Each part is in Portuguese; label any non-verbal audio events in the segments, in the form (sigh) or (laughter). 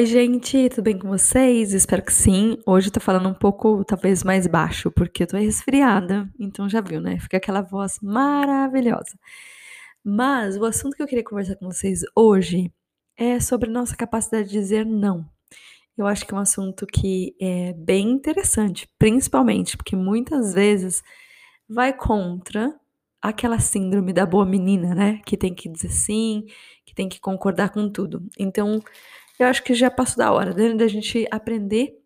Oi, gente, tudo bem com vocês? Espero que sim. Hoje eu tô falando um pouco, talvez, mais baixo, porque eu tô resfriada, então já viu, né? Fica aquela voz maravilhosa. Mas o assunto que eu queria conversar com vocês hoje é sobre nossa capacidade de dizer não. Eu acho que é um assunto que é bem interessante, principalmente porque muitas vezes vai contra aquela síndrome da boa menina, né? Que tem que dizer sim, que tem que concordar com tudo. Então, eu acho que já passou da hora né, da gente aprender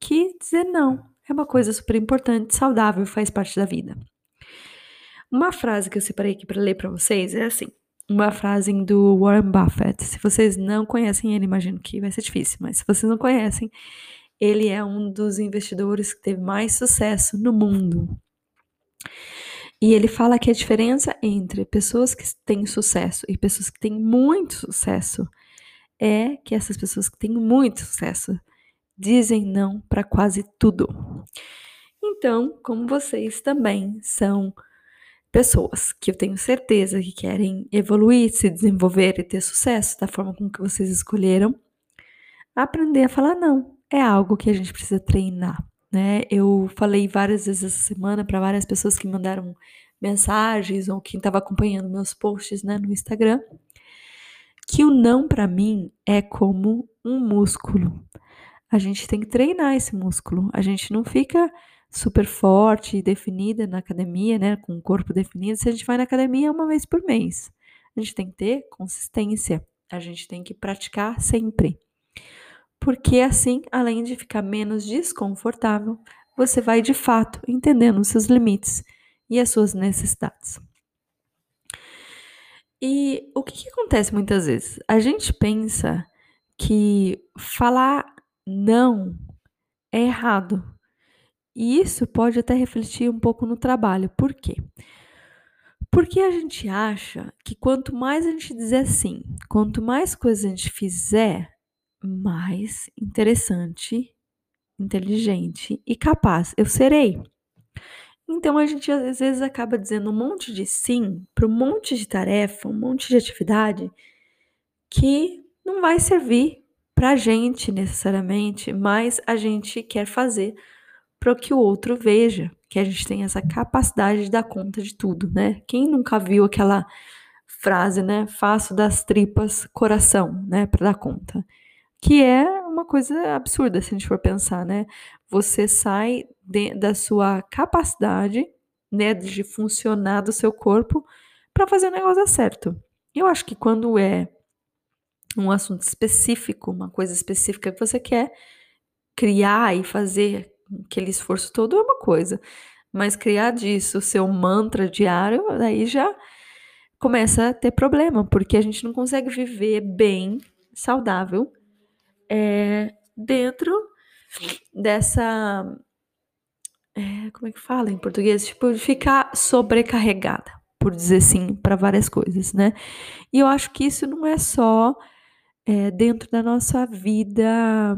que dizer não é uma coisa super importante, saudável faz parte da vida. Uma frase que eu separei aqui para ler para vocês é assim: uma frase do Warren Buffett. Se vocês não conhecem ele, imagino que vai ser difícil, mas se vocês não conhecem, ele é um dos investidores que teve mais sucesso no mundo. E ele fala que a diferença entre pessoas que têm sucesso e pessoas que têm muito sucesso é que essas pessoas que têm muito sucesso dizem não para quase tudo. Então, como vocês também são pessoas que eu tenho certeza que querem evoluir, se desenvolver e ter sucesso da forma como que vocês escolheram, aprender a falar não é algo que a gente precisa treinar, né? Eu falei várias vezes essa semana para várias pessoas que mandaram mensagens ou quem estava acompanhando meus posts, né, no Instagram, que o não para mim é como um músculo. A gente tem que treinar esse músculo. A gente não fica super forte e definida na academia, né, com o corpo definido, se a gente vai na academia uma vez por mês. A gente tem que ter consistência. A gente tem que praticar sempre. Porque assim, além de ficar menos desconfortável, você vai de fato entendendo os seus limites e as suas necessidades. E o que, que acontece muitas vezes? A gente pensa que falar não é errado. E isso pode até refletir um pouco no trabalho. Por quê? Porque a gente acha que quanto mais a gente dizer sim, quanto mais coisas a gente fizer, mais interessante, inteligente e capaz eu serei. Então a gente às vezes acaba dizendo um monte de sim para um monte de tarefa, um monte de atividade que não vai servir para a gente necessariamente, mas a gente quer fazer para que o outro veja que a gente tem essa capacidade de dar conta de tudo, né? Quem nunca viu aquela frase, né? Faço das tripas coração, né? Para dar conta. Que é uma coisa absurda se a gente for pensar, né? Você sai de, da sua capacidade, né, de funcionar do seu corpo para fazer o negócio dar certo. Eu acho que quando é um assunto específico, uma coisa específica que você quer criar e fazer aquele esforço todo é uma coisa, mas criar disso seu mantra diário, aí já começa a ter problema, porque a gente não consegue viver bem, saudável, é, dentro dessa. É, como é que fala em português? Tipo, ficar sobrecarregada, por dizer sim, para várias coisas, né? E eu acho que isso não é só é, dentro da nossa vida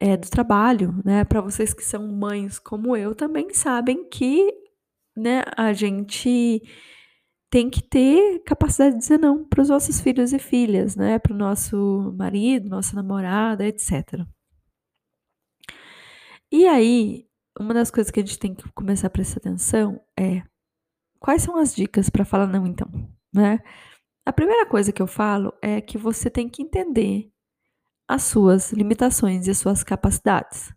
é, do trabalho, né? Para vocês que são mães como eu, também sabem que né, a gente tem que ter capacidade de dizer não para os nossos filhos e filhas, né? Para o nosso marido, nossa namorada, etc. E aí, uma das coisas que a gente tem que começar a prestar atenção é quais são as dicas para falar não, então, né? A primeira coisa que eu falo é que você tem que entender as suas limitações e as suas capacidades.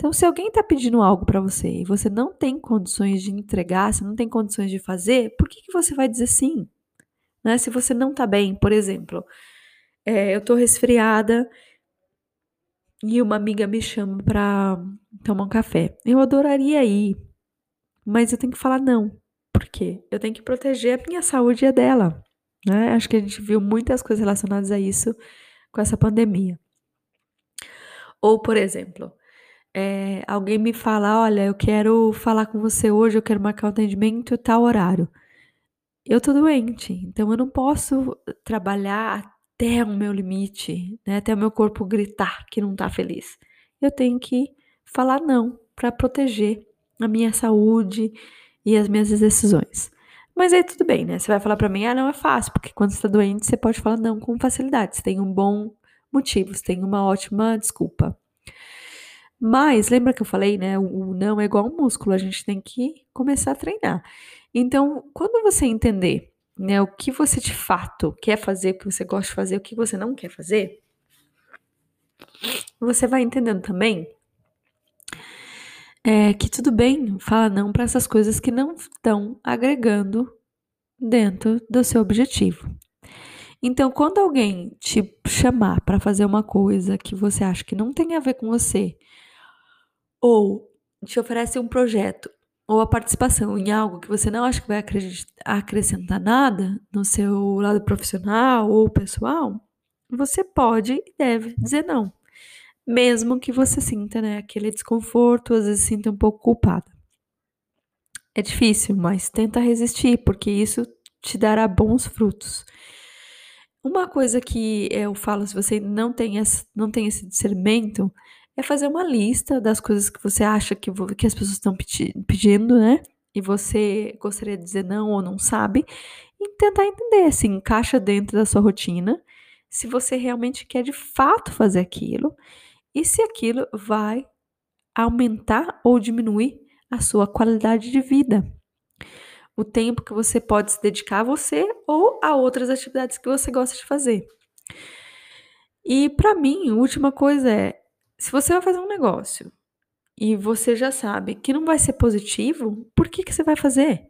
Então, se alguém está pedindo algo para você e você não tem condições de entregar, se não tem condições de fazer, por que, que você vai dizer sim? Né? Se você não está bem, por exemplo, é, eu estou resfriada e uma amiga me chama para tomar um café. Eu adoraria ir, mas eu tenho que falar não. Por quê? Eu tenho que proteger a minha saúde e a dela. Né? Acho que a gente viu muitas coisas relacionadas a isso com essa pandemia. Ou, por exemplo, é, alguém me fala: Olha, eu quero falar com você hoje, eu quero marcar o um atendimento tal horário. Eu tô doente, então eu não posso trabalhar até o meu limite, né, até o meu corpo gritar que não tá feliz. Eu tenho que falar não para proteger a minha saúde e as minhas decisões. Mas aí tudo bem, né? Você vai falar para mim, ah, não é fácil, porque quando você tá doente, você pode falar não com facilidade. Você tem um bom motivo, você tem uma ótima desculpa. Mas lembra que eu falei, né? O não é igual um músculo, a gente tem que começar a treinar. Então, quando você entender, né, o que você de fato quer fazer, o que você gosta de fazer, o que você não quer fazer, você vai entendendo também é, que tudo bem falar não para essas coisas que não estão agregando dentro do seu objetivo. Então, quando alguém te chamar para fazer uma coisa que você acha que não tem a ver com você, ou te oferece um projeto ou a participação em algo que você não acha que vai acrescentar nada no seu lado profissional ou pessoal, você pode e deve dizer não. Mesmo que você sinta né, aquele desconforto, às vezes sinta um pouco culpada. É difícil, mas tenta resistir, porque isso te dará bons frutos. Uma coisa que eu falo, se você não tem esse, não tem esse discernimento, é fazer uma lista das coisas que você acha que, que as pessoas estão pedi pedindo, né? E você gostaria de dizer não ou não sabe, e tentar entender se encaixa dentro da sua rotina, se você realmente quer de fato fazer aquilo e se aquilo vai aumentar ou diminuir a sua qualidade de vida. O tempo que você pode se dedicar a você ou a outras atividades que você gosta de fazer. E para mim, a última coisa é se você vai fazer um negócio e você já sabe que não vai ser positivo, por que, que você vai fazer?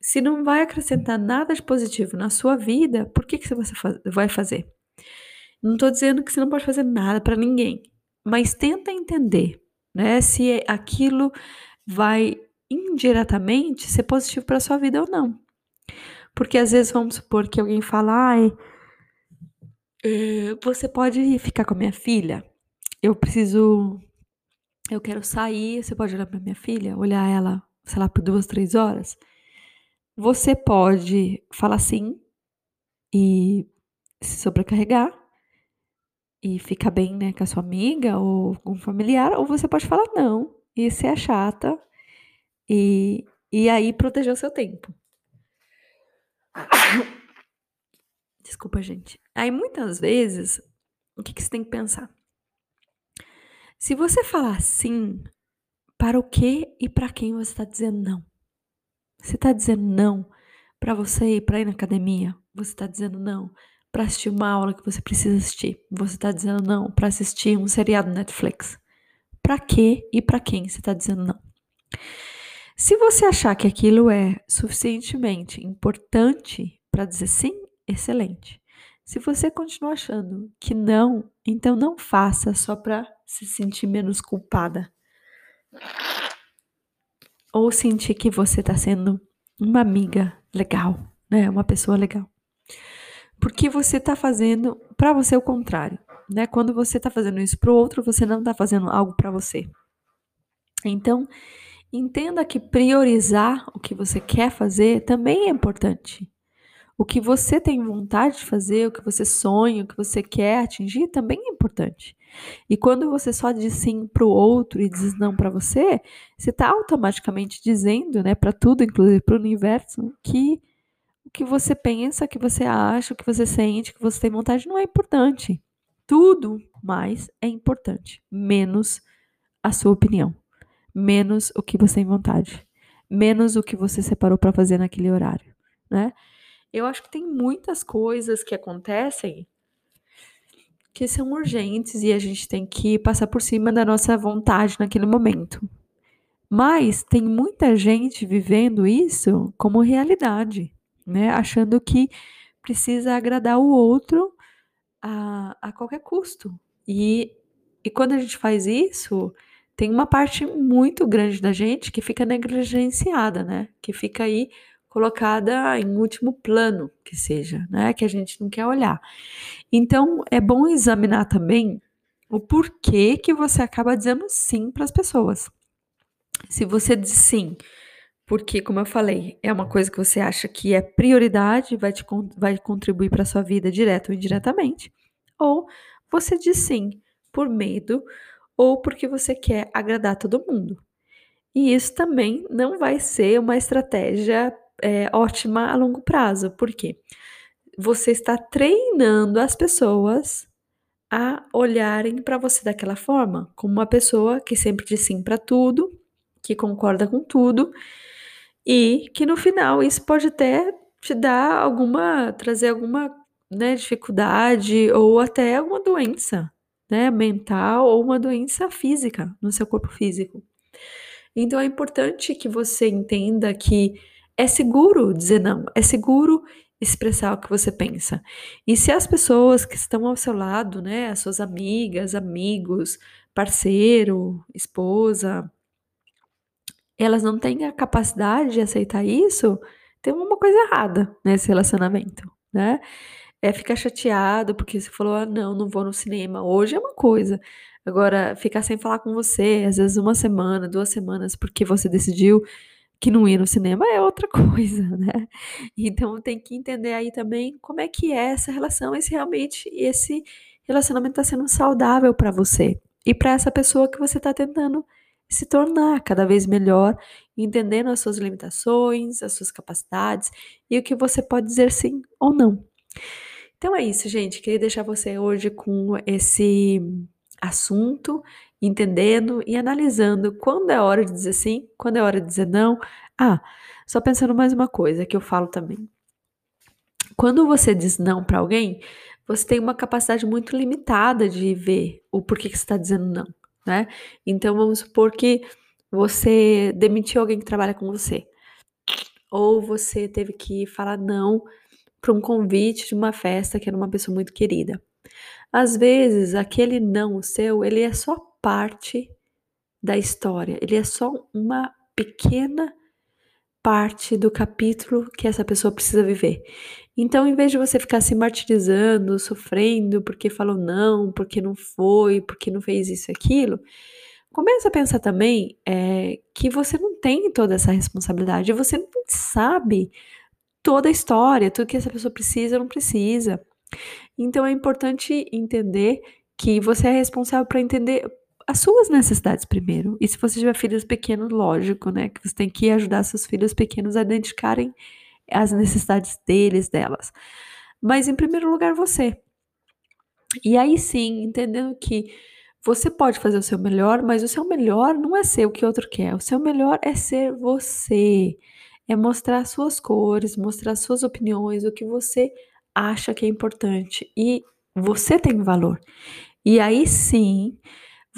Se não vai acrescentar nada de positivo na sua vida, por que, que você vai fazer? Não estou dizendo que você não pode fazer nada para ninguém, mas tenta entender né, se aquilo vai indiretamente ser positivo para sua vida ou não. Porque às vezes vamos supor que alguém fala, ai, eh, você pode ficar com a minha filha? Eu preciso. Eu quero sair. Você pode olhar para minha filha, olhar ela, sei lá, por duas, três horas. Você pode falar sim e se sobrecarregar e ficar bem, né, com a sua amiga ou com um familiar, ou você pode falar não e ser chata e, e aí proteger o seu tempo. (coughs) Desculpa, gente. Aí muitas vezes, o que, que você tem que pensar? Se você falar sim, para o que e para quem você está dizendo não? Você está dizendo não para você ir para ir na academia? Você está dizendo não para assistir uma aula que você precisa assistir? Você está dizendo não para assistir um seriado Netflix? Para que e para quem você está dizendo não? Se você achar que aquilo é suficientemente importante para dizer sim, excelente. Se você continuar achando que não, então não faça só para se sentir menos culpada. Ou sentir que você está sendo uma amiga legal, né? Uma pessoa legal. Porque você está fazendo para você o contrário, né? Quando você está fazendo isso para o outro, você não está fazendo algo para você. Então, entenda que priorizar o que você quer fazer também é importante. O que você tem vontade de fazer, o que você sonha, o que você quer atingir também é importante. E quando você só diz sim para o outro e diz não para você, você está automaticamente dizendo, né, para tudo, inclusive para o universo, que o que você pensa, o que você acha, o que você sente, o que você tem vontade não é importante. Tudo mais é importante, menos a sua opinião, menos o que você tem vontade, menos o que você separou para fazer naquele horário, né? Eu acho que tem muitas coisas que acontecem que são urgentes e a gente tem que passar por cima da nossa vontade naquele momento. Mas tem muita gente vivendo isso como realidade, né? Achando que precisa agradar o outro a, a qualquer custo. E, e quando a gente faz isso, tem uma parte muito grande da gente que fica negligenciada, né? Que fica aí colocada em último plano, que seja, né? Que a gente não quer olhar. Então, é bom examinar também o porquê que você acaba dizendo sim para as pessoas. Se você diz sim, porque, como eu falei, é uma coisa que você acha que é prioridade, vai, te, vai contribuir para a sua vida direto ou indiretamente, ou você diz sim por medo ou porque você quer agradar todo mundo. E isso também não vai ser uma estratégia é, ótima a longo prazo, porque você está treinando as pessoas a olharem para você daquela forma, como uma pessoa que sempre diz sim para tudo, que concorda com tudo e que no final isso pode até te dar alguma, trazer alguma né, dificuldade ou até alguma doença, né, mental ou uma doença física no seu corpo físico. Então é importante que você entenda que é seguro dizer não, é seguro expressar o que você pensa. E se as pessoas que estão ao seu lado, né, as suas amigas, amigos, parceiro, esposa, elas não têm a capacidade de aceitar isso, tem uma coisa errada nesse relacionamento, né? É ficar chateado porque você falou, ah, não, não vou no cinema. Hoje é uma coisa. Agora, ficar sem falar com você, às vezes uma semana, duas semanas, porque você decidiu que não ia no cinema é outra (laughs) coisa, né? Então tem que entender aí também como é que é essa relação, e se realmente esse relacionamento está sendo saudável para você e para essa pessoa que você está tentando se tornar cada vez melhor, entendendo as suas limitações, as suas capacidades e o que você pode dizer sim ou não. Então é isso, gente. Queria deixar você hoje com esse assunto, entendendo e analisando quando é hora de dizer sim, quando é hora de dizer não. Ah, só pensando mais uma coisa que eu falo também. Quando você diz não para alguém, você tem uma capacidade muito limitada de ver o porquê que você está dizendo não né? Então vamos supor que você demitiu alguém que trabalha com você, ou você teve que falar não para um convite de uma festa que era uma pessoa muito querida. Às vezes, aquele não seu, ele é só parte da história, ele é só uma pequena parte do capítulo que essa pessoa precisa viver. Então, em vez de você ficar se martirizando, sofrendo porque falou não, porque não foi, porque não fez isso e aquilo, comece a pensar também é, que você não tem toda essa responsabilidade, você não sabe toda a história, tudo que essa pessoa precisa ou não precisa. Então, é importante entender que você é responsável para entender as suas necessidades primeiro. E se você tiver filhos pequenos, lógico, né? Que você tem que ajudar seus filhos pequenos a identificarem as necessidades deles, delas. Mas em primeiro lugar, você. E aí sim, entendendo que você pode fazer o seu melhor, mas o seu melhor não é ser o que outro quer. O seu melhor é ser você. É mostrar suas cores, mostrar suas opiniões, o que você acha que é importante. E você tem valor. E aí sim,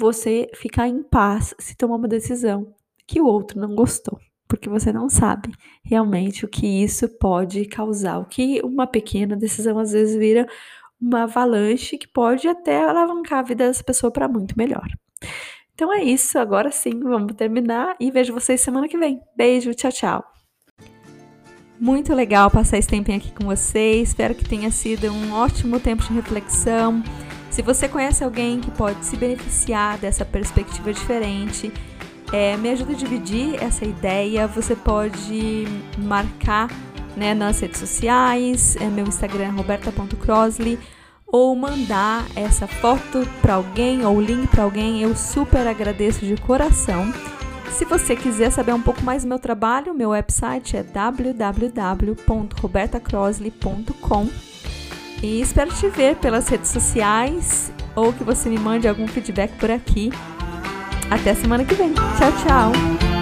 você ficar em paz se tomar uma decisão que o outro não gostou porque você não sabe realmente o que isso pode causar. O que uma pequena decisão às vezes vira uma avalanche que pode até alavancar a vida dessa pessoa para muito melhor. Então é isso, agora sim, vamos terminar e vejo vocês semana que vem. Beijo, tchau, tchau. Muito legal passar esse tempinho aqui com vocês. Espero que tenha sido um ótimo tempo de reflexão. Se você conhece alguém que pode se beneficiar dessa perspectiva diferente, é, me ajuda a dividir essa ideia. Você pode marcar né, nas redes sociais, é, meu Instagram é roberta.crosley, ou mandar essa foto para alguém ou link para alguém. Eu super agradeço de coração. Se você quiser saber um pouco mais do meu trabalho, meu website é www.robertacrosley.com e espero te ver pelas redes sociais ou que você me mande algum feedback por aqui. Até semana que vem. Tchau, tchau.